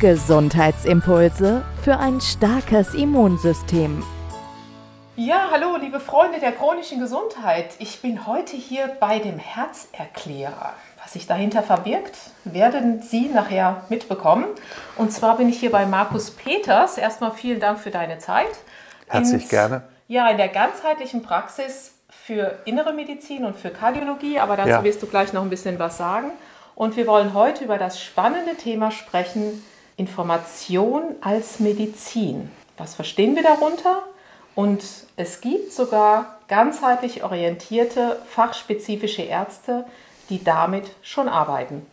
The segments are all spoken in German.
Gesundheitsimpulse für ein starkes Immunsystem. Ja, hallo, liebe Freunde der chronischen Gesundheit. Ich bin heute hier bei dem Herzerklärer. Was sich dahinter verbirgt, werden Sie nachher mitbekommen. Und zwar bin ich hier bei Markus Peters. Erstmal vielen Dank für deine Zeit. Herzlich in, gerne. Ja, in der ganzheitlichen Praxis für innere Medizin und für Kardiologie, aber dazu Ja. wirst du gleich noch ein bisschen was sagen. Und wir wollen heute über das spannende Thema sprechen, Information als Medizin. Was verstehen wir darunter? Und es gibt sogar ganzheitlich orientierte, fachspezifische Ärzte, die damit schon arbeiten.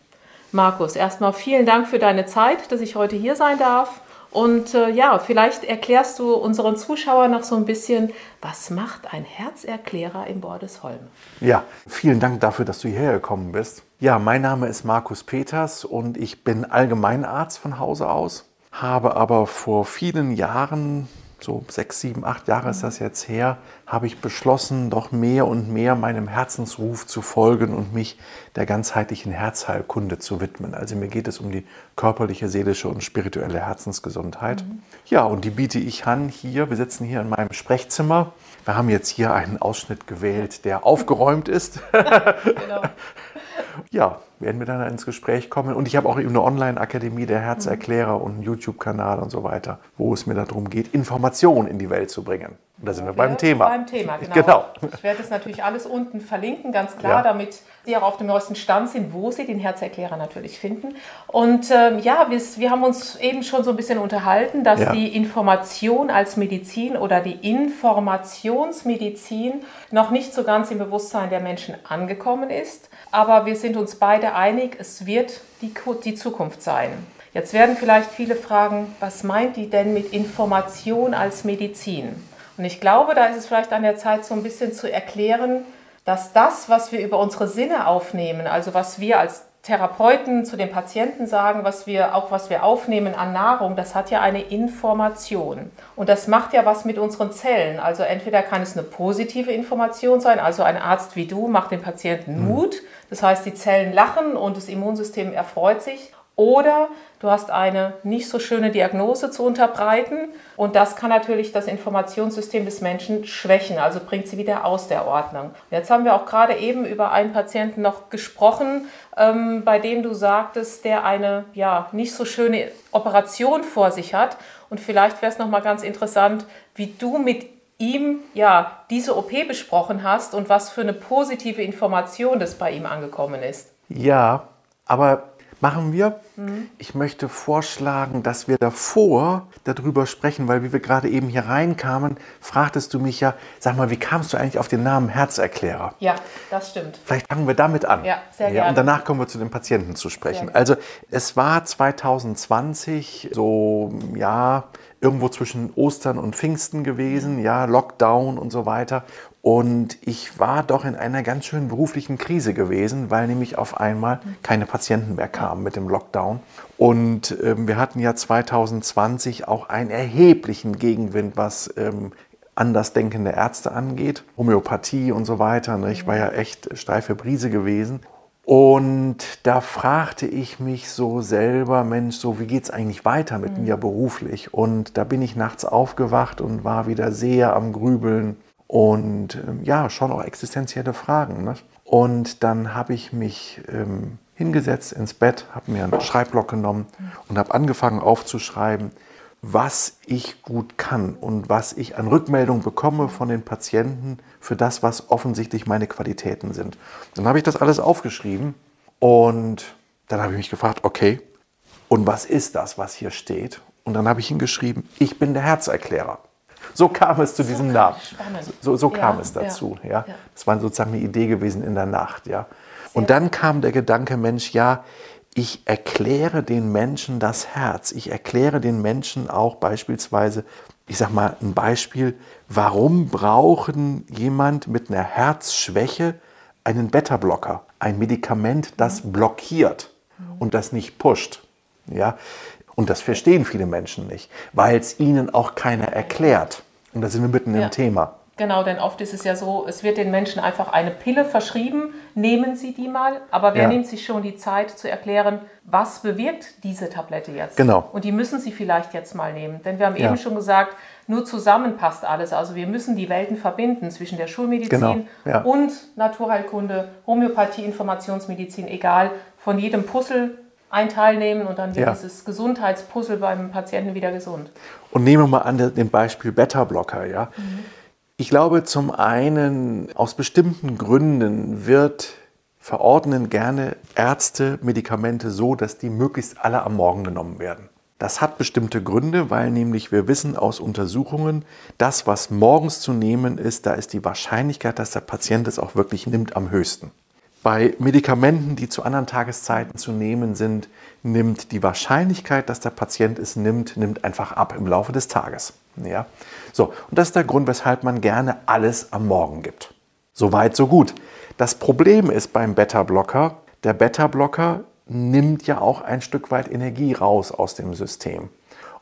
Markus, erstmal vielen Dank für deine Zeit, dass ich heute hier sein darf. Und äh, ja, vielleicht erklärst du unseren Zuschauern noch so ein bisschen, was macht ein Herzerklärer in Bordesholm? Ja, vielen Dank dafür, dass du hierher gekommen bist. Ja, mein Name ist Markus Peters und ich bin Allgemeinarzt von Hause aus, habe aber vor vielen Jahren, so sechs, sieben, acht Jahre ist das jetzt her, habe ich beschlossen, doch mehr und mehr meinem Herzensruf zu folgen und mich der ganzheitlichen Herzheilkunde zu widmen. Also mir geht es um die körperliche, seelische und spirituelle Herzensgesundheit. Ja, und die biete ich an hier. Wir sitzen hier in meinem Sprechzimmer. Wir haben jetzt hier einen Ausschnitt gewählt, der aufgeräumt ist. Genau. Ja, werden wir dann ins Gespräch kommen. Und ich habe auch eine Online-Akademie der Herzerklärer und einen YouTube-Kanal und so weiter, wo es mir darum geht, Informationen in die Welt zu bringen. Und da sind wir beim Thema. Beim Thema, genau. Genau. Ich werde es natürlich alles unten verlinken, ganz klar, Ja. damit Sie auch auf dem neuesten Stand sind, wo Sie den Herzerklärer natürlich finden. Und ähm, ja, wir, wir haben uns eben schon so ein bisschen unterhalten, dass Ja. die Information als Medizin oder die Informationsmedizin noch nicht so ganz im Bewusstsein der Menschen angekommen ist. Aber wir sind uns beide einig, es wird die, die Zukunft sein. Jetzt werden vielleicht viele fragen, was meint die denn mit Information als Medizin? Und ich glaube, da ist es vielleicht an der Zeit, so ein bisschen zu erklären, dass das, was wir über unsere Sinne aufnehmen, also was wir als Therapeuten zu den Patienten sagen, was wir auch was wir aufnehmen an Nahrung, das hat ja eine Information. Und das macht ja was mit unseren Zellen. Also entweder kann es eine positive Information sein, also ein Arzt wie du macht dem Patienten Mut, das heißt die Zellen lachen und das Immunsystem erfreut sich, oder du hast eine nicht so schöne Diagnose zu unterbreiten und das kann natürlich das Informationssystem des Menschen schwächen, also bringt sie wieder aus der Ordnung. Jetzt haben wir auch gerade eben über einen Patienten noch gesprochen, ähm, bei dem du sagtest, der eine ja nicht so schöne Operation vor sich hat und vielleicht wäre es noch mal ganz interessant, wie du mit ihm ja diese OP besprochen hast und was für eine positive Information das bei ihm angekommen ist. Ja, aber machen wir. Ich möchte vorschlagen, dass wir davor darüber sprechen, weil wie wir gerade eben hier reinkamen, fragtest du mich ja, sag mal, wie kamst du eigentlich auf den Namen Herzerklärer? Ja, das stimmt. Vielleicht fangen wir damit an. Ja, sehr gerne. Und danach kommen wir zu den Patienten zu sprechen. Also es war 2020 so, ja, irgendwo zwischen Ostern und Pfingsten gewesen, ja, Lockdown und so weiter. Und ich war doch in einer ganz schönen beruflichen Krise gewesen, weil nämlich auf einmal keine Patienten mehr kamen mit dem Lockdown. Und ähm, wir hatten ja 2020 auch einen erheblichen Gegenwind, was ähm, andersdenkende Ärzte angeht, Homöopathie und so weiter. Ne? Ich war ja echt steife Brise gewesen. Und da fragte ich mich so selber, Mensch, so wie geht's eigentlich weiter mit mir beruflich? Und da bin ich nachts aufgewacht und war wieder sehr am Grübeln und ähm, ja, schon auch existenzielle Fragen. Ne? Und dann habe ich mich ähm, hingesetzt ins Bett, habe mir einen Schreibblock genommen und habe angefangen aufzuschreiben, was ich gut kann und was ich an Rückmeldung bekomme von den Patienten für das, was offensichtlich meine Qualitäten sind. Dann habe ich das alles aufgeschrieben und dann habe ich mich gefragt, okay, und was ist das, was hier steht? Und dann habe ich hingeschrieben, ich bin der Herzerklärer. So kam es zu so diesem Namen. So, so kam ja, es dazu. Ja. ja. Das war sozusagen eine Idee gewesen in der Nacht. Ja. Und dann kam der Gedanke, Mensch, ja, ich erkläre den Menschen das Herz. Ich erkläre den Menschen auch beispielsweise, ich sage mal ein Beispiel, warum brauchen jemand mit einer Herzschwäche einen Beta-Blocker, ein Medikament, das blockiert und das nicht pusht. Ja? Und das verstehen viele Menschen nicht, weil es ihnen auch keiner erklärt. Und da sind wir mitten ja. im Thema. Genau, denn oft ist es ja so, es wird den Menschen einfach eine Pille verschrieben, nehmen Sie die mal, aber wer ja. nimmt sich schon die Zeit zu erklären, was bewirkt diese Tablette jetzt? Genau. Und die müssen Sie vielleicht jetzt mal nehmen, denn wir haben ja. eben schon gesagt, nur zusammen passt alles. Also wir müssen die Welten verbinden zwischen der Schulmedizin genau. ja. und Naturheilkunde, Homöopathie, Informationsmedizin, egal, von jedem Puzzle ein Teil nehmen und dann wird ja. dieses Gesundheitspuzzle beim Patienten wieder gesund. Und nehmen wir mal an dem Beispiel Beta-Blocker, ja. Mhm ich glaube, zum einen aus bestimmten Gründen wird verordnen gerne Ärzte Medikamente so, dass die möglichst alle am Morgen genommen werden. Das hat bestimmte Gründe, weil nämlich wir wissen aus Untersuchungen, das, was morgens zu nehmen ist, da ist die Wahrscheinlichkeit, dass der Patient es auch wirklich nimmt, am höchsten. Bei Medikamenten, die zu anderen Tageszeiten zu nehmen sind, nimmt die Wahrscheinlichkeit, dass der Patient es nimmt, nimmt einfach ab im Laufe des Tages. Ja? So, und das ist der Grund, weshalb man gerne alles am Morgen gibt. So weit, so gut. Das Problem ist beim Beta-Blocker, der Beta-Blocker nimmt ja auch ein Stück weit Energie raus aus dem System.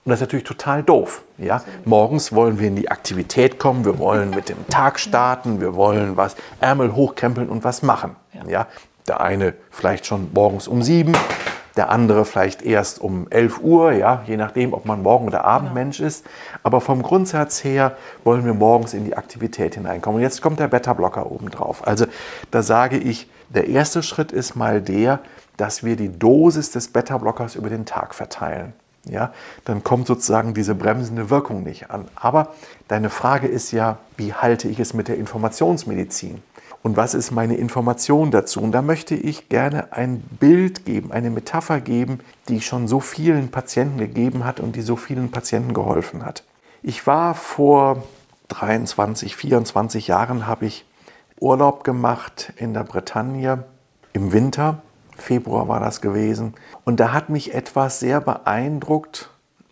Und das ist natürlich total doof. Ja? Morgens wollen wir in die Aktivität kommen, wir wollen mit dem Tag starten, wir wollen was Ärmel hochkrempeln und was machen. Ja? Der eine vielleicht schon morgens um sieben, der andere vielleicht erst um 11 Uhr, ja, je nachdem, ob man Morgen- oder Abendmensch ist. Aber vom Grundsatz her wollen wir morgens in die Aktivität hineinkommen. Und jetzt kommt der Beta-Blocker obendrauf. Also da sage ich, der erste Schritt ist mal der, dass wir die Dosis des Beta-Blockers über den Tag verteilen ja, dann kommt sozusagen diese bremsende Wirkung nicht an. Aber deine Frage ist ja, wie halte ich es mit der Informationsmedizin? Und was ist meine Information dazu? Und da möchte ich gerne ein Bild geben, eine Metapher geben, die schon so vielen Patienten gegeben hat und die so vielen Patienten geholfen hat. Ich war vor 23, 24 Jahren, habe ich Urlaub gemacht in der Bretagne im Winter Februar war das gewesen. Und da hat mich etwas sehr beeindruckt,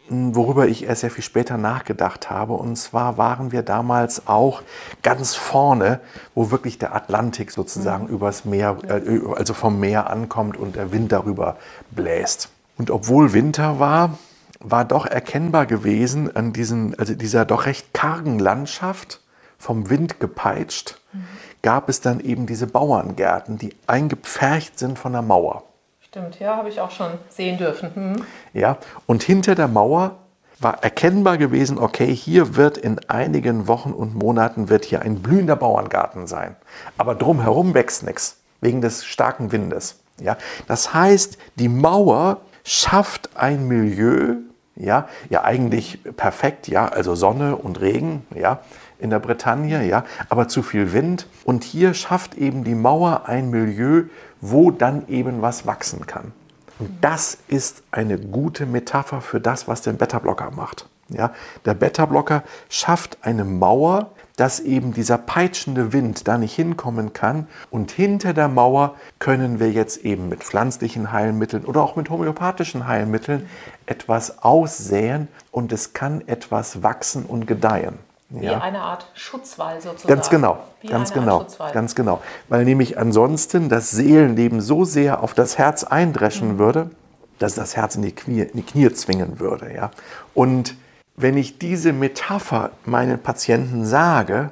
worüber ich erst sehr viel später nachgedacht habe. Und zwar waren wir damals auch ganz vorne, wo wirklich der Atlantik sozusagen mhm. übers Meer, äh, also vom Meer ankommt und der Wind darüber bläst. Und obwohl Winter war, war doch erkennbar gewesen an diesen, also dieser doch recht kargen Landschaft, vom Wind gepeitscht, mhm gab es dann eben diese Bauerngärten, die eingepfercht sind von der Mauer. Stimmt, ja, habe ich auch schon sehen dürfen. Hm. Ja, und hinter der Mauer war erkennbar gewesen, okay, hier wird in einigen Wochen und Monaten wird hier ein blühender Bauerngarten sein. Aber drumherum wächst nichts, wegen des starken Windes. Ja, das heißt, die Mauer schafft ein Milieu, ja, ja eigentlich perfekt, ja, also Sonne und Regen, ja, in der Bretagne, ja, aber zu viel Wind. Und hier schafft eben die Mauer ein Milieu, wo dann eben was wachsen kann. Und das ist eine gute Metapher für das, was der Beta-Blocker macht. Ja, der Beta-Blocker schafft eine Mauer, dass eben dieser peitschende Wind da nicht hinkommen kann. Und hinter der Mauer können wir jetzt eben mit pflanzlichen Heilmitteln oder auch mit homöopathischen Heilmitteln etwas aussäen und es kann etwas wachsen und gedeihen. Wie ja. eine Art Schutzwall sozusagen. Ganz genau, Wie ganz genau, ganz genau. Weil nämlich ansonsten das Seelenleben so sehr auf das Herz eindreschen mhm. würde, dass das Herz in die, Knie, in die Knie zwingen würde. Ja? Und wenn ich diese Metapher meinen Patienten sage,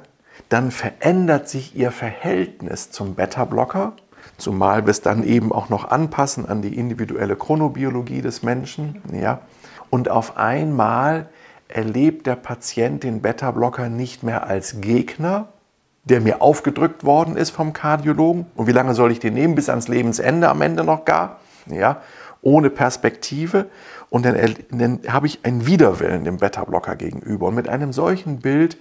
dann verändert sich ihr Verhältnis zum Beta-Blocker, zumal wir es dann eben auch noch anpassen an die individuelle Chronobiologie des Menschen. Ja? Und auf einmal erlebt der Patient den Beta-Blocker nicht mehr als Gegner, der mir aufgedrückt worden ist vom Kardiologen. Und wie lange soll ich den nehmen? Bis ans Lebensende am Ende noch gar. Ja? ohne Perspektive und dann, dann habe ich einen Widerwillen dem Beta-Blocker gegenüber. Und mit einem solchen Bild,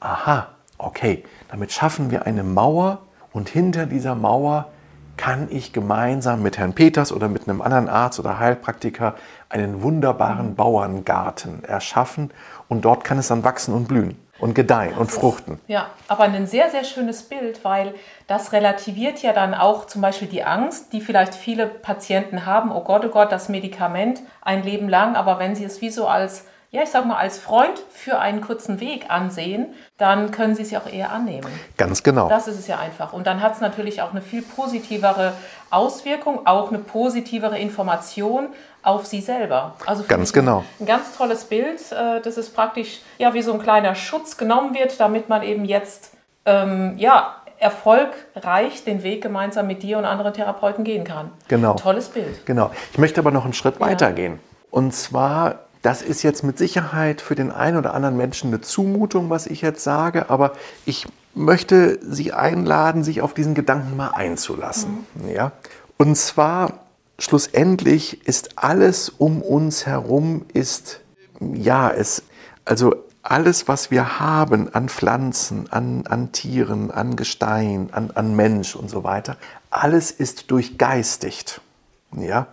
aha, okay, damit schaffen wir eine Mauer und hinter dieser Mauer kann ich gemeinsam mit Herrn Peters oder mit einem anderen Arzt oder Heilpraktiker einen wunderbaren Bauerngarten erschaffen und dort kann es dann wachsen und blühen und gedeihen und fruchten. Ja, aber ein sehr, sehr schönes Bild, weil das relativiert ja dann auch zum Beispiel die Angst, die vielleicht viele Patienten haben. Oh Gott, oh Gott, das Medikament ein Leben lang. Aber wenn sie es wie so als ja, ich sag mal, als Freund für einen kurzen Weg ansehen, dann können sie es ja auch eher annehmen. Ganz genau. Das ist es ja einfach. Und dann hat es natürlich auch eine viel positivere Auswirkung, auch eine positivere Information auf sie selber. Also ganz genau. Ein ganz tolles Bild, äh, dass es praktisch ja wie so ein kleiner Schutz genommen wird, damit man eben jetzt ähm, ja erfolgreich den Weg gemeinsam mit dir und anderen Therapeuten gehen kann. Genau. Tolles Bild. Genau. Ich möchte aber noch einen Schritt ja. weiter gehen. Und zwar das ist jetzt mit Sicherheit für den einen oder anderen Menschen eine Zumutung, was ich jetzt sage, aber ich möchte Sie einladen, sich auf diesen Gedanken mal einzulassen. Mhm. Ja? Und zwar schlussendlich ist alles um uns herum ist ja es also alles, was wir haben an Pflanzen, an, an Tieren, an Gestein, an, an Mensch und so weiter, alles ist durchgeistigt. Ja?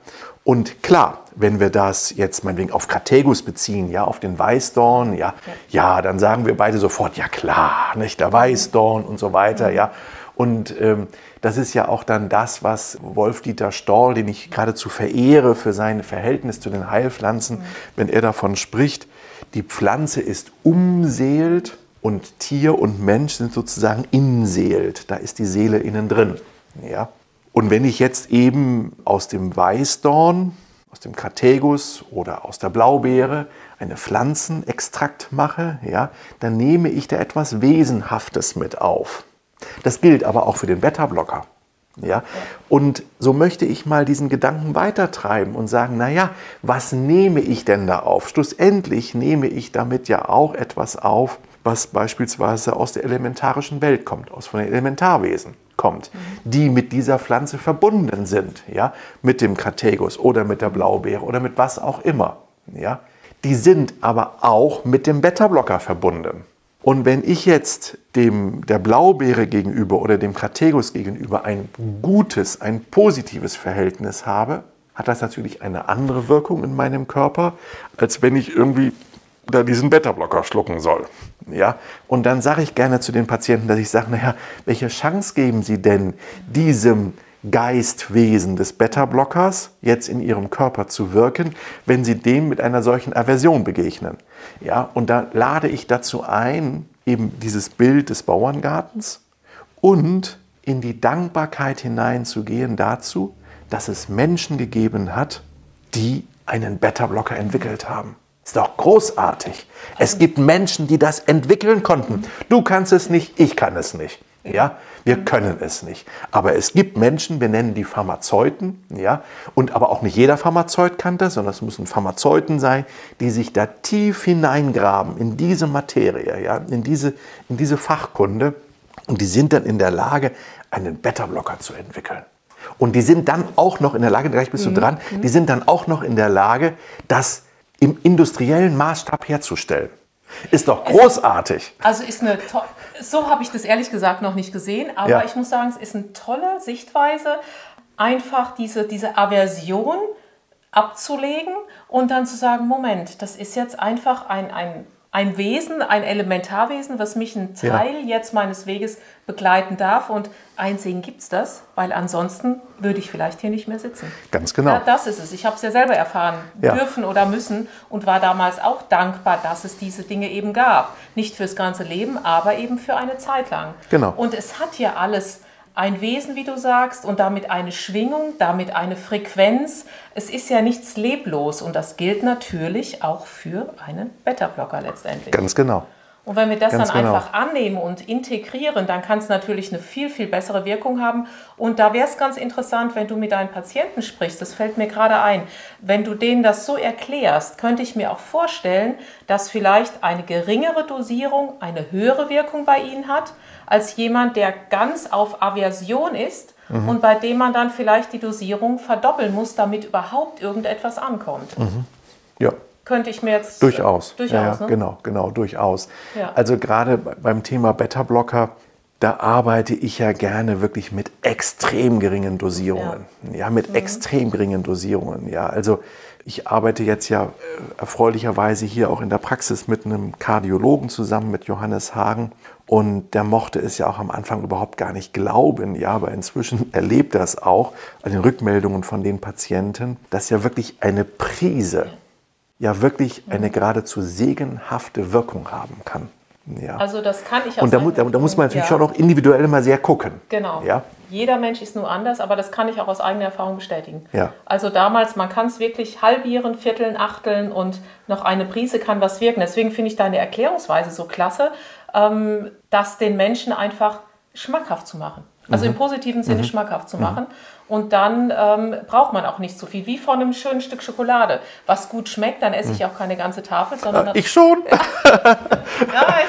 Und klar, wenn wir das jetzt meinetwegen auf Kategus beziehen, ja, auf den Weißdorn, ja, ja, dann sagen wir beide sofort, ja klar, nicht der Weißdorn und so weiter, ja. Und ähm, das ist ja auch dann das, was Wolf-Dieter Storl, den ich geradezu verehre für sein Verhältnis zu den Heilpflanzen, mhm. wenn er davon spricht, die Pflanze ist umseelt und Tier und Mensch sind sozusagen inseelt. Da ist die Seele innen drin. Ja? Und wenn ich jetzt eben aus dem Weißdorn, aus dem Kategus oder aus der Blaubeere eine Pflanzenextrakt mache, ja, dann nehme ich da etwas Wesenhaftes mit auf. Das gilt aber auch für den Beta-Blocker. Ja? Und so möchte ich mal diesen Gedanken weitertreiben und sagen, naja, was nehme ich denn da auf? Schlussendlich nehme ich damit ja auch etwas auf, was beispielsweise aus der elementarischen Welt kommt, aus von den Elementarwesen kommt, die mit dieser Pflanze verbunden sind, ja, mit dem Kategus oder mit der Blaubeere oder mit was auch immer, ja. Die sind aber auch mit dem Beta-Blocker verbunden. Und wenn ich jetzt dem, der Blaubeere gegenüber oder dem Kategus gegenüber ein gutes, ein positives Verhältnis habe, hat das natürlich eine andere Wirkung in meinem Körper, als wenn ich irgendwie da diesen Beta-Blocker schlucken soll. Ja? Und dann sage ich gerne zu den Patienten, dass ich sage, naja, welche Chance geben Sie denn diesem Geistwesen des Beta-Blockers jetzt in Ihrem Körper zu wirken, wenn Sie dem mit einer solchen Aversion begegnen? Ja? Und da lade ich dazu ein, eben dieses Bild des Bauerngartens und in die Dankbarkeit hineinzugehen dazu, dass es Menschen gegeben hat, die einen Beta-Blocker entwickelt haben. Ist doch großartig. Es gibt Menschen, die das entwickeln konnten. Du kannst es nicht, ich kann es nicht. Ja, wir können es nicht. Aber es gibt Menschen, wir nennen die Pharmazeuten, ja, und aber auch nicht jeder Pharmazeut kann das, sondern es müssen Pharmazeuten sein, die sich da tief hineingraben in diese Materie, ja, in diese, in diese Fachkunde. Und die sind dann in der Lage, einen Beta-Blocker zu entwickeln. Und die sind dann auch noch in der Lage, gleich bist du mhm. dran, die sind dann auch noch in der Lage, das im industriellen Maßstab herzustellen. Ist doch großartig. Also ist eine so habe ich das ehrlich gesagt noch nicht gesehen, aber ja. ich muss sagen, es ist eine tolle Sichtweise, einfach diese, diese Aversion abzulegen und dann zu sagen, Moment, das ist jetzt einfach ein, ein ein Wesen, ein Elementarwesen, was mich einen Teil ja. jetzt meines Weges begleiten darf. Und einsehen gibt es das, weil ansonsten würde ich vielleicht hier nicht mehr sitzen. Ganz genau. Ja, das ist es. Ich habe es ja selber erfahren ja. dürfen oder müssen und war damals auch dankbar, dass es diese Dinge eben gab. Nicht fürs ganze Leben, aber eben für eine Zeit lang. Genau. Und es hat ja alles ein Wesen, wie du sagst, und damit eine Schwingung, damit eine Frequenz. Es ist ja nichts leblos und das gilt natürlich auch für einen Beta-Blocker letztendlich. Ganz genau. Und wenn wir das Ganz dann genau. einfach annehmen und integrieren, dann kann es natürlich eine viel, viel bessere Wirkung haben. Und da wäre es ganz interessant, wenn du mit deinen Patienten sprichst, das fällt mir gerade ein, wenn du denen das so erklärst, könnte ich mir auch vorstellen, dass vielleicht eine geringere Dosierung eine höhere Wirkung bei ihnen hat, als jemand, der ganz auf Aversion ist Mhm. und bei dem man dann vielleicht die Dosierung verdoppeln muss, damit überhaupt irgendetwas ankommt. Ja, Könnte ich mir jetzt. Durchaus. Durchaus, ja, ja, ne? Genau, genau, durchaus. Ja. Also gerade beim Thema Beta-Blocker, da arbeite ich ja gerne wirklich mit extrem geringen Dosierungen. Ja, Mhm. mit extrem geringen Dosierungen. Ja, also ich arbeite jetzt ja äh, erfreulicherweise hier auch in der Praxis mit einem Kardiologen zusammen, mit Johannes Hagen. Und der mochte es ja auch am Anfang überhaupt gar nicht glauben. Ja, aber inzwischen erlebt er es auch an den Rückmeldungen von den Patienten, dass ja wirklich eine Prise ja wirklich Mhm. eine geradezu segenhafte Wirkung haben kann. Ja. Also das kann ich aus und da, mu- da, da muss man natürlich ja. schon auch individuell immer sehr gucken. Genau. Ja? Jeder Mensch ist nur anders, aber das kann ich auch aus eigener Erfahrung bestätigen. Ja. Also damals, man kann es wirklich halbieren, vierteln, achteln und noch eine Prise kann was wirken. Deswegen finde ich deine Erklärungsweise so klasse, ähm, das den Menschen einfach schmackhaft zu machen. Also Mhm. im positiven Sinne schmackhaft zu machen. Und dann ähm, braucht man auch nicht so viel, wie von einem schönen Stück Schokolade. Was gut schmeckt, dann esse ich auch keine ganze Tafel, sondern Mhm. Ich schon. ja,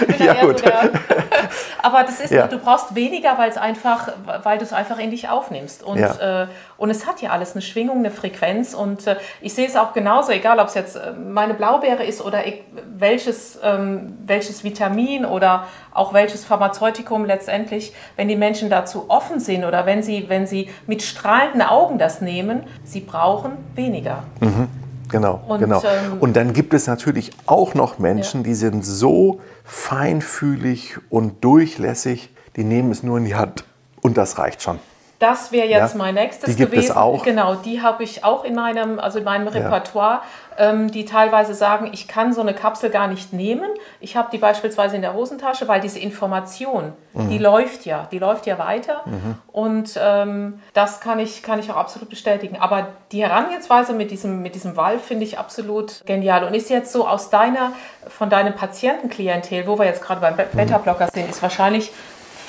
ich bin Ja, ja, eher gut. so der. Aber das ist, Ja. du brauchst weniger, weil es einfach, weil du es einfach in dich aufnimmst. Und, Ja. äh, und es hat ja alles eine Schwingung, eine Frequenz. Und äh, ich sehe es auch genauso, egal ob es jetzt äh, meine Blaubeere ist oder ich, welches, ähm, welches Vitamin oder auch welches Pharmazeutikum letztendlich, wenn die Menschen dazu offen sind oder wenn sie, wenn sie mit strahlenden Augen das nehmen, sie brauchen weniger. Genau, Und, genau. ähm, und dann gibt es natürlich auch noch Menschen, die sind so feinfühlig und durchlässig, die nehmen es nur in die Hand. Und das reicht schon. Das wäre jetzt Ja, mein nächstes die gibt es gewesen. auch. Genau, die habe ich auch in meinem, also in meinem Repertoire, ähm, die teilweise sagen, ich kann so eine Kapsel gar nicht nehmen. Ich habe die beispielsweise in der Hosentasche, weil diese Information, die Mhm. läuft ja, die läuft ja weiter. Und ähm, das kann ich, kann ich auch absolut bestätigen. Aber die Herangehensweise mit diesem, mit diesem Valve finde ich absolut genial. Und ist jetzt so aus deiner, von deinem Patientenklientel, wo wir jetzt gerade beim Be- Beta-Blocker sind, ist wahrscheinlich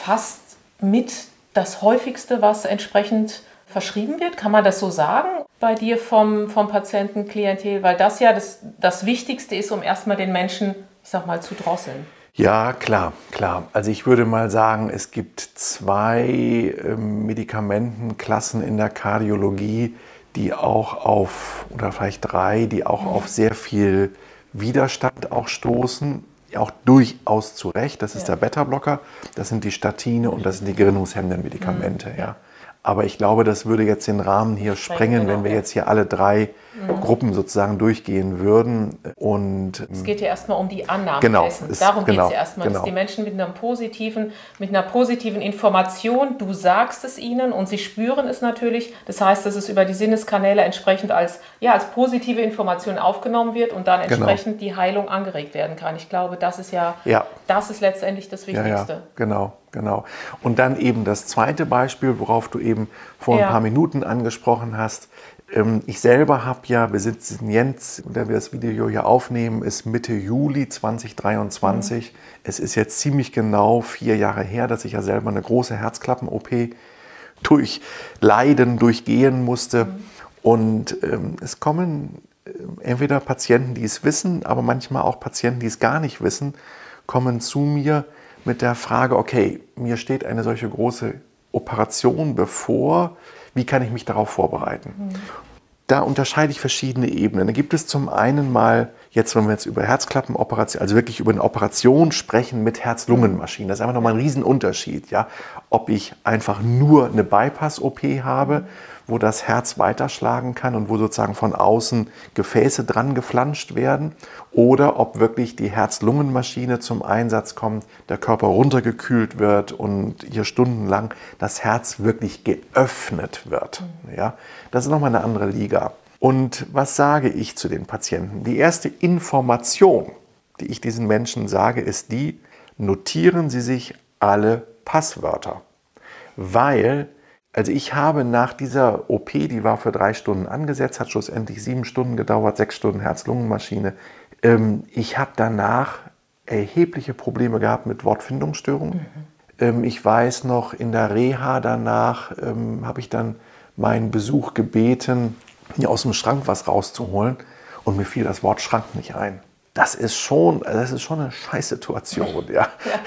fast mit das häufigste, was entsprechend verschrieben wird? Kann man das so sagen bei dir vom, vom Patientenklientel? Weil das ja das, das Wichtigste ist, um erstmal den Menschen, ich sag mal, zu drosseln. Ja, klar, klar. Also ich würde mal sagen, es gibt zwei ähm, Medikamentenklassen in der Kardiologie, die auch auf, oder vielleicht drei, die auch auf sehr viel Widerstand auch stoßen. Auch durchaus zu Recht. Das ist Ja. der Beta-Blocker, das sind die Statine und das sind die gerinnungshemmenden Medikamente. Ja. Aber ich glaube, das würde jetzt den Rahmen hier sprengen, genau, wenn wir ja. jetzt hier alle drei Gruppen sozusagen durchgehen würden. Und Es geht ja erstmal um die Annahme Genau, dessen. ist- Darum geht genau, es ja erstmal, dass genau. die Menschen mit, einem positiven, mit einer positiven Information, du sagst es ihnen und sie spüren es natürlich. Das heißt, dass es über die Sinneskanäle entsprechend als, ja, als positive Information aufgenommen wird und dann Genau. entsprechend die Heilung angeregt werden kann. Ich glaube, das ist ja, Ja. das ist letztendlich das Ja, Wichtigste. ja, genau, genau. Und dann eben das zweite Beispiel, worauf du eben vor Ja. ein paar Minuten angesprochen hast. Ähm, Ich selber habe ja, wir sitzen jetzt, da wir das Video hier aufnehmen, ist Mitte Juli 2023. Es ist jetzt ziemlich genau vier Jahre her, dass ich ja selber eine große Herzklappen-OP durchleiden, durchgehen musste. Und ähm, es kommen ähm, entweder Patienten, die es wissen, aber manchmal auch Patienten, die es gar nicht wissen, kommen zu mir mit der Frage, okay, mir steht eine solche große Operation bevor, wie kann ich mich darauf vorbereiten? Da unterscheide ich verschiedene Ebenen. Da gibt es zum einen mal, jetzt wenn wir jetzt über Herzklappenoperation, also wirklich über eine Operation sprechen mit Herz-Lungen-Maschinen, das ist einfach nochmal ein Riesenunterschied. Ja? Ob ich einfach nur eine Bypass-OP habe, wo das Herz weiterschlagen kann und wo sozusagen von außen Gefäße dran geflanscht werden, oder ob wirklich die Herz-Lungen-Maschine zum Einsatz kommt, der Körper runtergekühlt wird und hier stundenlang das Herz wirklich geöffnet wird. Ja? Das ist nochmal eine andere Liga. Und was sage ich zu den Patienten? Die erste Information, die ich diesen Menschen sage, ist die, notieren Sie sich alle Passwörter. Weil, also ich habe nach dieser OP, die war für drei Stunden angesetzt, hat schlussendlich sieben Stunden gedauert, sechs Stunden Herz-Lungen-Maschine. Ähm, ich habe danach erhebliche Probleme gehabt mit Wortfindungsstörungen. Ähm, ich weiß noch, in der Reha danach ähm, habe ich dann meinen Besuch gebeten, mir aus dem Schrank was rauszuholen und mir fiel das Wort Schrank nicht ein. Das ist schon, das ist schon eine Scheißsituation, ja. ja.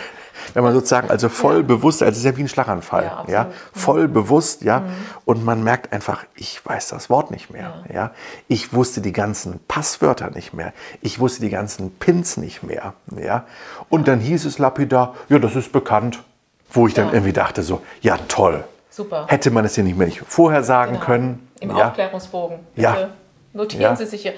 Wenn man sozusagen also voll ja. bewusst, also es ist ja wie ein Schlaganfall, ja, ja voll bewusst, ja, mhm. und man merkt einfach, ich weiß das Wort nicht mehr, ja. Ich wusste die ganzen Passwörter nicht mehr, ich wusste die ganzen Pins nicht mehr, ja. Und dann hieß es lapidar, ja, das ist bekannt, wo ich dann irgendwie dachte so, ja toll, Super. Hätte man es ja nicht mehr nicht vorher sagen genau. können. Im. Aufklärungsbogen. Bitte ja. Notieren ja. Sie sich hier.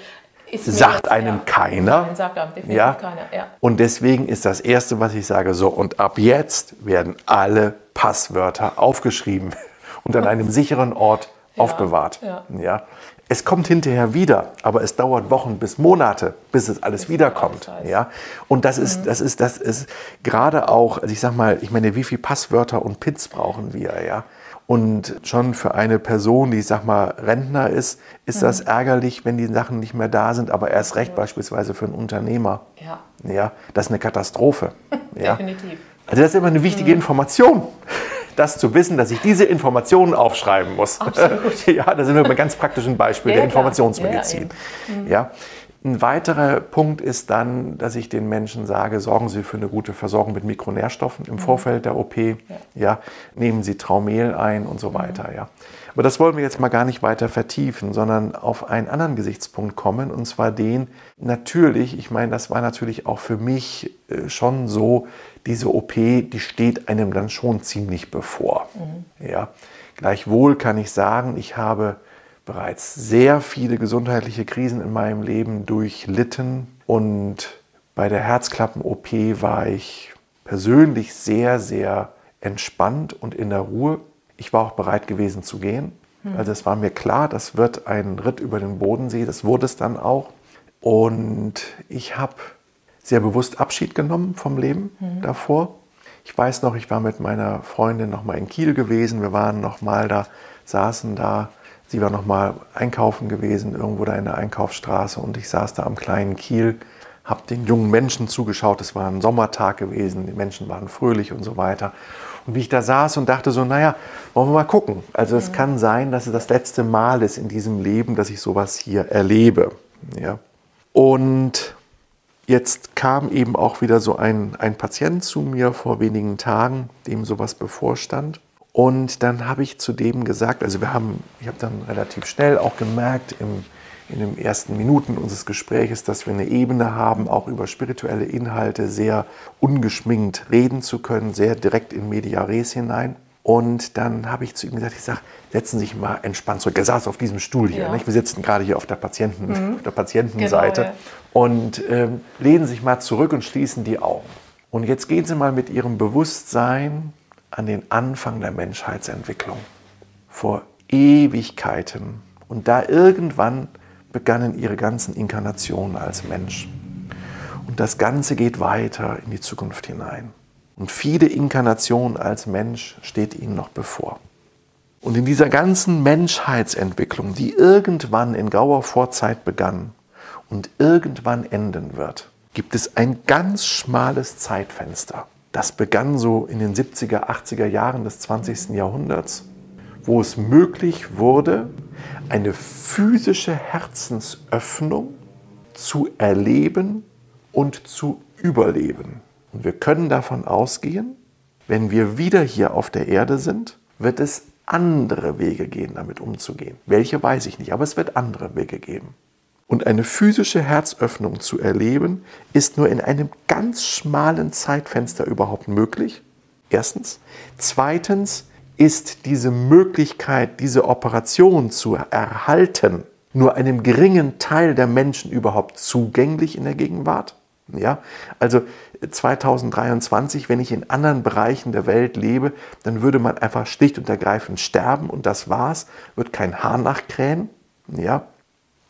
Sagt einem ja. keiner. Nein, sagt einem definitiv ja? keiner. Ja. Und deswegen ist das Erste, was ich sage, so, und ab jetzt werden alle Passwörter aufgeschrieben und an einem sicheren Ort aufbewahrt. Ja. Es kommt hinterher wieder, aber es dauert Wochen bis Monate, bis es alles wiederkommt. Ja? Und das ist, mhm. das ist, das ist gerade auch, also ich sag mal, ich meine, wie viele Passwörter und Pins brauchen wir, ja? Und schon für eine Person, die, ich sag mal, Rentner ist, ist mhm. das ärgerlich, wenn die Sachen nicht mehr da sind, aber erst recht beispielsweise für einen Unternehmer. Ja. Ja, das ist eine Katastrophe. ja. Definitiv. Also das ist immer eine wichtige mhm. Information das zu wissen, dass ich diese Informationen aufschreiben muss. Absolut. ja, da sind wir bei ganz praktischen Beispiel ja, der Informationsmedizin. Ja, mhm. ja, Ein weiterer Punkt ist dann, dass ich den Menschen sage, sorgen Sie für eine gute Versorgung mit Mikronährstoffen im mhm. Vorfeld der OP. Ja. ja. nehmen Sie Traumel ein und so weiter. Ja. Aber das wollen wir jetzt mal gar nicht weiter vertiefen, sondern auf einen anderen Gesichtspunkt kommen, und zwar den, natürlich, ich meine, das war natürlich auch für mich äh, schon so, diese OP, die steht einem dann schon ziemlich bevor. Mhm. Ja. Gleichwohl kann ich sagen, ich habe bereits sehr viele gesundheitliche Krisen in meinem Leben durchlitten und bei der Herzklappen-OP war ich persönlich sehr, sehr entspannt und in der Ruhe. Ich war auch bereit gewesen zu gehen. Mhm. Also es war mir klar, das wird ein Ritt über den Bodensee, das wurde es dann auch. Und ich habe sehr bewusst Abschied genommen vom Leben mhm. davor. Ich weiß noch, ich war mit meiner Freundin noch mal in Kiel gewesen. Wir waren noch mal da, saßen da. Sie war noch mal einkaufen gewesen, irgendwo da in der Einkaufsstraße. Und ich saß da am kleinen Kiel, habe den jungen Menschen zugeschaut. Es war ein Sommertag gewesen, die Menschen waren fröhlich und so weiter. Und wie ich da saß und dachte so, naja, wollen wir mal gucken. Also es mhm. kann sein, dass es das letzte Mal ist in diesem Leben, dass ich sowas hier erlebe. Ja. Und Jetzt kam eben auch wieder so ein, ein Patient zu mir vor wenigen Tagen, dem sowas bevorstand. Und dann habe ich zu dem gesagt, also wir haben, ich habe dann relativ schnell auch gemerkt im, in den ersten Minuten unseres Gespräches, dass wir eine Ebene haben, auch über spirituelle Inhalte sehr ungeschminkt reden zu können, sehr direkt in Media Res hinein. Und dann habe ich zu ihm gesagt, ich sage, setzen Sie sich mal entspannt zurück. Er saß auf diesem Stuhl hier. Ja. Nicht? Wir sitzen gerade hier auf der, Patienten, mhm. auf der Patientenseite. Genau, ja. Und ähm, lehnen sich mal zurück und schließen die Augen. Und jetzt gehen Sie mal mit Ihrem Bewusstsein an den Anfang der Menschheitsentwicklung. Vor Ewigkeiten. Und da irgendwann begannen Ihre ganzen Inkarnationen als Mensch. Und das Ganze geht weiter in die Zukunft hinein. Und viele Inkarnationen als Mensch steht ihnen noch bevor. Und in dieser ganzen Menschheitsentwicklung, die irgendwann in grauer Vorzeit begann und irgendwann enden wird, gibt es ein ganz schmales Zeitfenster. Das begann so in den 70er, 80er Jahren des 20. Jahrhunderts, wo es möglich wurde, eine physische Herzensöffnung zu erleben und zu überleben. Und wir können davon ausgehen, wenn wir wieder hier auf der Erde sind, wird es andere Wege gehen, damit umzugehen. Welche weiß ich nicht, aber es wird andere Wege geben. Und eine physische Herzöffnung zu erleben, ist nur in einem ganz schmalen Zeitfenster überhaupt möglich. Erstens. Zweitens ist diese Möglichkeit, diese Operation zu erhalten, nur einem geringen Teil der Menschen überhaupt zugänglich in der Gegenwart. Ja, also 2023, wenn ich in anderen Bereichen der Welt lebe, dann würde man einfach schlicht und ergreifend sterben und das war's, wird kein Haar nachkrähen. Ja,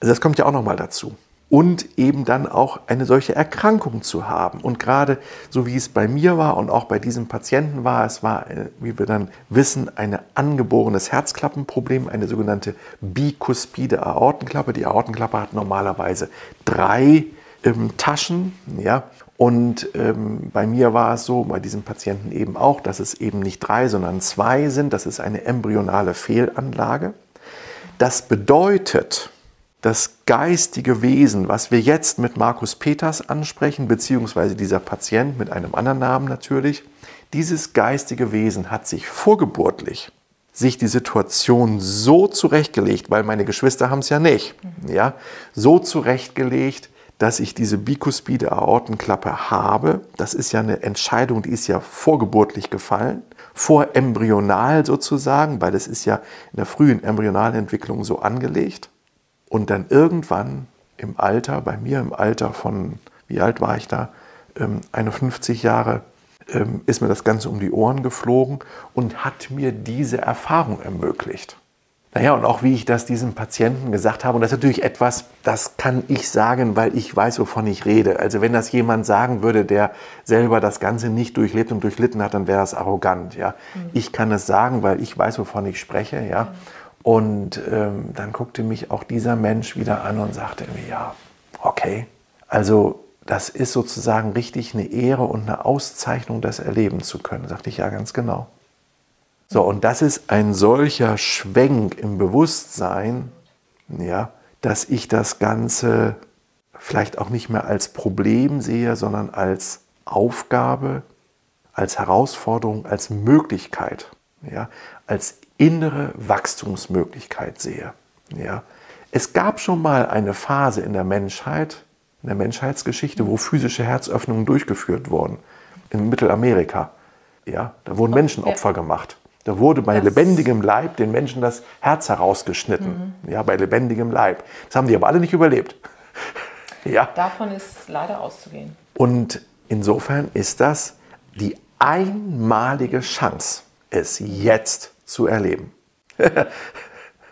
also das kommt ja auch nochmal dazu. Und eben dann auch eine solche Erkrankung zu haben. Und gerade so wie es bei mir war und auch bei diesem Patienten war, es war, wie wir dann wissen, ein angeborenes Herzklappenproblem, eine sogenannte bikuspide Aortenklappe. Die Aortenklappe hat normalerweise drei ähm, Taschen, ja, Und ähm, bei mir war es so, bei diesem Patienten eben auch, dass es eben nicht drei, sondern zwei sind. Das ist eine embryonale Fehlanlage. Das bedeutet, das geistige Wesen, was wir jetzt mit Markus Peters ansprechen, beziehungsweise dieser Patient mit einem anderen Namen natürlich, dieses geistige Wesen hat sich vorgeburtlich sich die Situation so zurechtgelegt, weil meine Geschwister haben es ja nicht, ja, so zurechtgelegt, dass ich diese bikuspide Aortenklappe habe. Das ist ja eine Entscheidung, die ist ja vorgeburtlich gefallen, vorembryonal sozusagen, weil das ist ja in der frühen Embryonalentwicklung so angelegt. Und dann irgendwann im Alter, bei mir im Alter von, wie alt war ich da, 51 ähm, Jahre, ähm, ist mir das Ganze um die Ohren geflogen und hat mir diese Erfahrung ermöglicht. Naja, und auch wie ich das diesem Patienten gesagt habe, und das ist natürlich etwas, das kann ich sagen, weil ich weiß, wovon ich rede. Also wenn das jemand sagen würde, der selber das Ganze nicht durchlebt und durchlitten hat, dann wäre das arrogant. Ja? Mhm. Ich kann es sagen, weil ich weiß, wovon ich spreche. Ja? Mhm. Und ähm, dann guckte mich auch dieser Mensch wieder an und sagte mir, ja, okay, also das ist sozusagen richtig eine Ehre und eine Auszeichnung, das erleben zu können. Sagte ich ja ganz genau. So, und das ist ein solcher Schwenk im Bewusstsein, ja, dass ich das Ganze vielleicht auch nicht mehr als Problem sehe, sondern als Aufgabe, als Herausforderung, als Möglichkeit, ja, als innere Wachstumsmöglichkeit sehe. Ja. Es gab schon mal eine Phase in der Menschheit, in der Menschheitsgeschichte, wo physische Herzöffnungen durchgeführt wurden. In Mittelamerika. Ja, da wurden Menschenopfer gemacht. Da wurde bei das lebendigem Leib den Menschen das Herz herausgeschnitten. Mhm. Ja, bei lebendigem Leib. Das haben die aber alle nicht überlebt. ja. Davon ist leider auszugehen. Und insofern ist das die einmalige Chance, es jetzt zu erleben.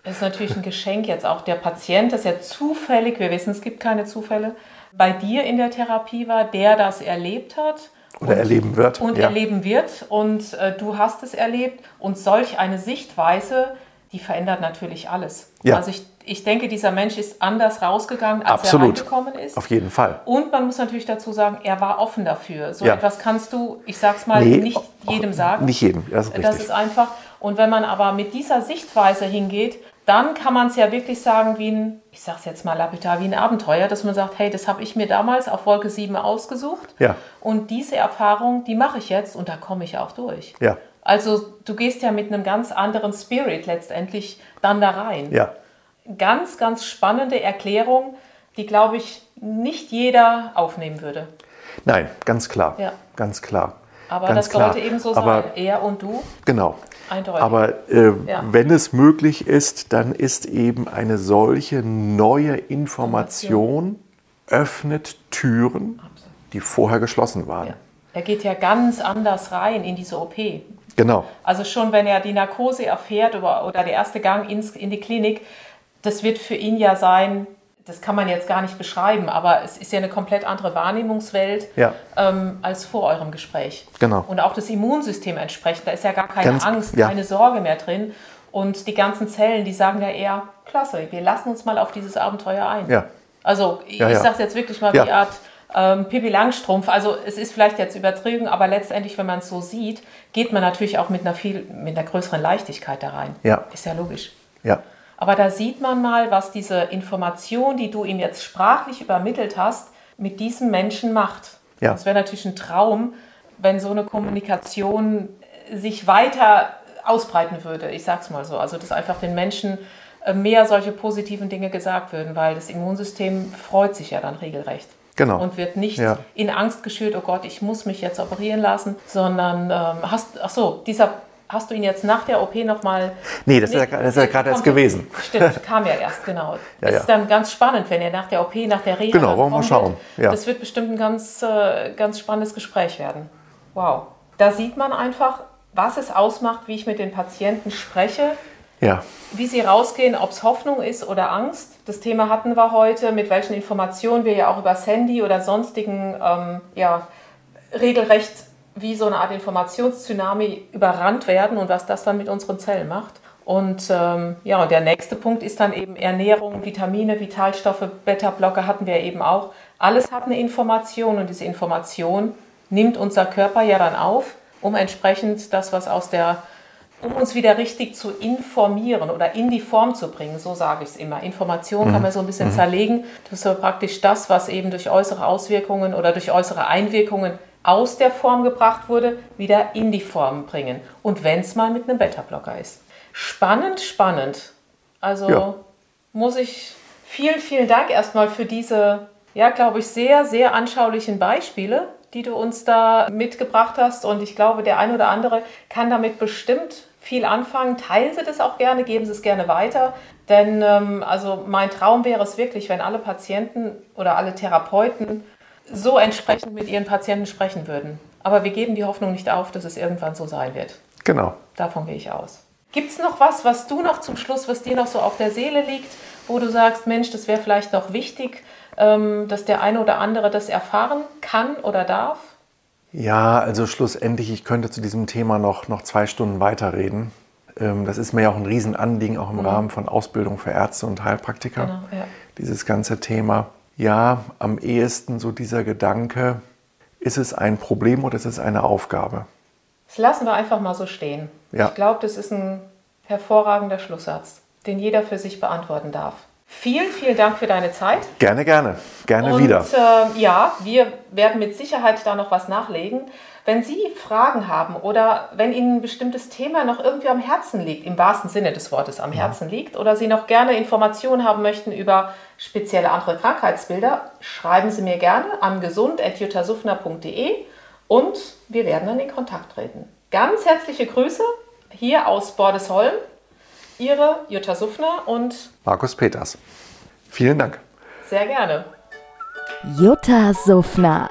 Das ist natürlich ein Geschenk jetzt auch. Der Patient, das ja zufällig, wir wissen, es gibt keine Zufälle, bei dir in der Therapie war, der das erlebt hat. Oder und, erleben wird. Und ja. erleben wird. Und äh, du hast es erlebt. Und solch eine Sichtweise, die verändert natürlich alles. Ja. Also ich, ich denke, dieser Mensch ist anders rausgegangen, als Absolut. er reingekommen ist. Auf jeden Fall. Und man muss natürlich dazu sagen, er war offen dafür. So ja. etwas kannst du, ich sag's mal, nee, nicht jedem sagen. Nicht jedem, das ist, das ist einfach. Und wenn man aber mit dieser Sichtweise hingeht, dann kann man es ja wirklich sagen wie ein, ich sage es jetzt mal lapidar, wie ein Abenteuer, dass man sagt, hey, das habe ich mir damals auf Wolke 7 ausgesucht ja. und diese Erfahrung, die mache ich jetzt und da komme ich auch durch. Ja. Also du gehst ja mit einem ganz anderen Spirit letztendlich dann da rein. Ja. Ganz, ganz spannende Erklärung, die, glaube ich, nicht jeder aufnehmen würde. Nein, ganz klar. Ja. Ganz klar. Aber ganz das klar. sollte eben so Aber, sein. Er und du. Genau. Eindeutig. Aber äh, ja. wenn es möglich ist, dann ist eben eine solche neue Information öffnet Türen, die vorher geschlossen waren. Ja. Er geht ja ganz anders rein in diese OP. Genau. Also schon wenn er die Narkose erfährt oder, oder der erste Gang ins, in die Klinik, das wird für ihn ja sein, das kann man jetzt gar nicht beschreiben, aber es ist ja eine komplett andere Wahrnehmungswelt ja. ähm, als vor eurem Gespräch. Genau. Und auch das Immunsystem entsprechend, da ist ja gar keine Ganz, Angst, ja. keine Sorge mehr drin. Und die ganzen Zellen, die sagen ja eher, klasse, wir lassen uns mal auf dieses Abenteuer ein. Ja. Also ich ja, sage es jetzt wirklich mal wie Art ähm, Pippi Langstrumpf. Also es ist vielleicht jetzt übertrieben, aber letztendlich, wenn man es so sieht, geht man natürlich auch mit einer viel, mit einer größeren Leichtigkeit da rein. Ja. Ist ja logisch. Ja. Aber da sieht man mal, was diese Information, die du ihm jetzt sprachlich übermittelt hast, mit diesem Menschen macht. Ja. Das wäre natürlich ein Traum, wenn so eine Kommunikation sich weiter ausbreiten würde. Ich sag's mal so. Also, dass einfach den Menschen äh, mehr solche positiven Dinge gesagt würden, weil das Immunsystem freut sich ja dann regelrecht. Genau. Und wird nicht ja. in Angst geschürt, oh Gott, ich muss mich jetzt operieren lassen, sondern ähm, hast, ach so, dieser Hast du ihn jetzt nach der OP nochmal. Nee, das nee, ist ja, das ist ja gerade erst gewesen. Stimmt, kam ja erst, genau. ja, das ist dann ganz spannend, wenn er nach der OP, nach der Reha. Genau, wollen wir mal schauen. Ja. Das wird bestimmt ein ganz, äh, ganz spannendes Gespräch werden. Wow. Da sieht man einfach, was es ausmacht, wie ich mit den Patienten spreche. Ja. Wie sie rausgehen, ob es Hoffnung ist oder Angst. Das Thema hatten wir heute, mit welchen Informationen wir ja auch über das Handy oder sonstigen ähm, ja, regelrecht wie so eine Art Informationstsunami überrannt werden und was das dann mit unseren Zellen macht. Und ähm, ja, und der nächste Punkt ist dann eben Ernährung, Vitamine, Vitalstoffe, Beta-Blocker hatten wir eben auch. Alles hat eine Information und diese Information nimmt unser Körper ja dann auf, um entsprechend das, was aus der um uns wieder richtig zu informieren oder in die Form zu bringen, so sage ich es immer. Information kann man so ein bisschen zerlegen. Das ist so praktisch das, was eben durch äußere Auswirkungen oder durch äußere Einwirkungen aus der Form gebracht wurde, wieder in die Form bringen. Und wenn es mal mit einem Beta-Blocker ist. Spannend, spannend. Also Ja. muss ich vielen, vielen Dank erstmal für diese, ja, glaube ich, sehr, sehr anschaulichen Beispiele, die du uns da mitgebracht hast. Und ich glaube, der ein oder andere kann damit bestimmt viel anfangen. Teilen Sie das auch gerne, geben Sie es gerne weiter. Denn ähm, also mein Traum wäre es wirklich, wenn alle Patienten oder alle Therapeuten so entsprechend mit ihren Patienten sprechen würden. Aber wir geben die Hoffnung nicht auf, dass es irgendwann so sein wird. Genau. Davon gehe ich aus. Gibt es noch was, was du noch zum Schluss, was dir noch so auf der Seele liegt, wo du sagst, Mensch, das wäre vielleicht noch wichtig, ähm, dass der eine oder andere das erfahren kann oder darf? Ja, also schlussendlich, ich könnte zu diesem Thema noch, noch zwei Stunden weiterreden. Ähm, das ist mir ja auch ein Riesenanliegen, auch im Rahmen von Ausbildung für Ärzte und Heilpraktiker. Genau, ja. Dieses ganze Thema. Ja, am ehesten so dieser Gedanke, ist es ein Problem oder ist es eine Aufgabe? Das lassen wir einfach mal so stehen. Ja. Ich glaube, das ist ein hervorragender Schlusssatz, den jeder für sich beantworten darf. Vielen, vielen Dank für deine Zeit. Gerne, gerne. Gerne Und wieder. äh, ja, wir werden mit Sicherheit da noch was nachlegen. Wenn Sie Fragen haben oder wenn Ihnen ein bestimmtes Thema noch irgendwie am Herzen liegt, im wahrsten Sinne des Wortes am Herzen liegt, oder Sie noch gerne Informationen haben möchten über spezielle andere Krankheitsbilder, schreiben Sie mir gerne an gesund.jutasufner.de und wir werden dann in Kontakt treten. Ganz herzliche Grüße hier aus Bordesholm, Ihre Jutta Suffner und Markus Peters. Vielen Dank. sehr gerne. Jutta Suffner.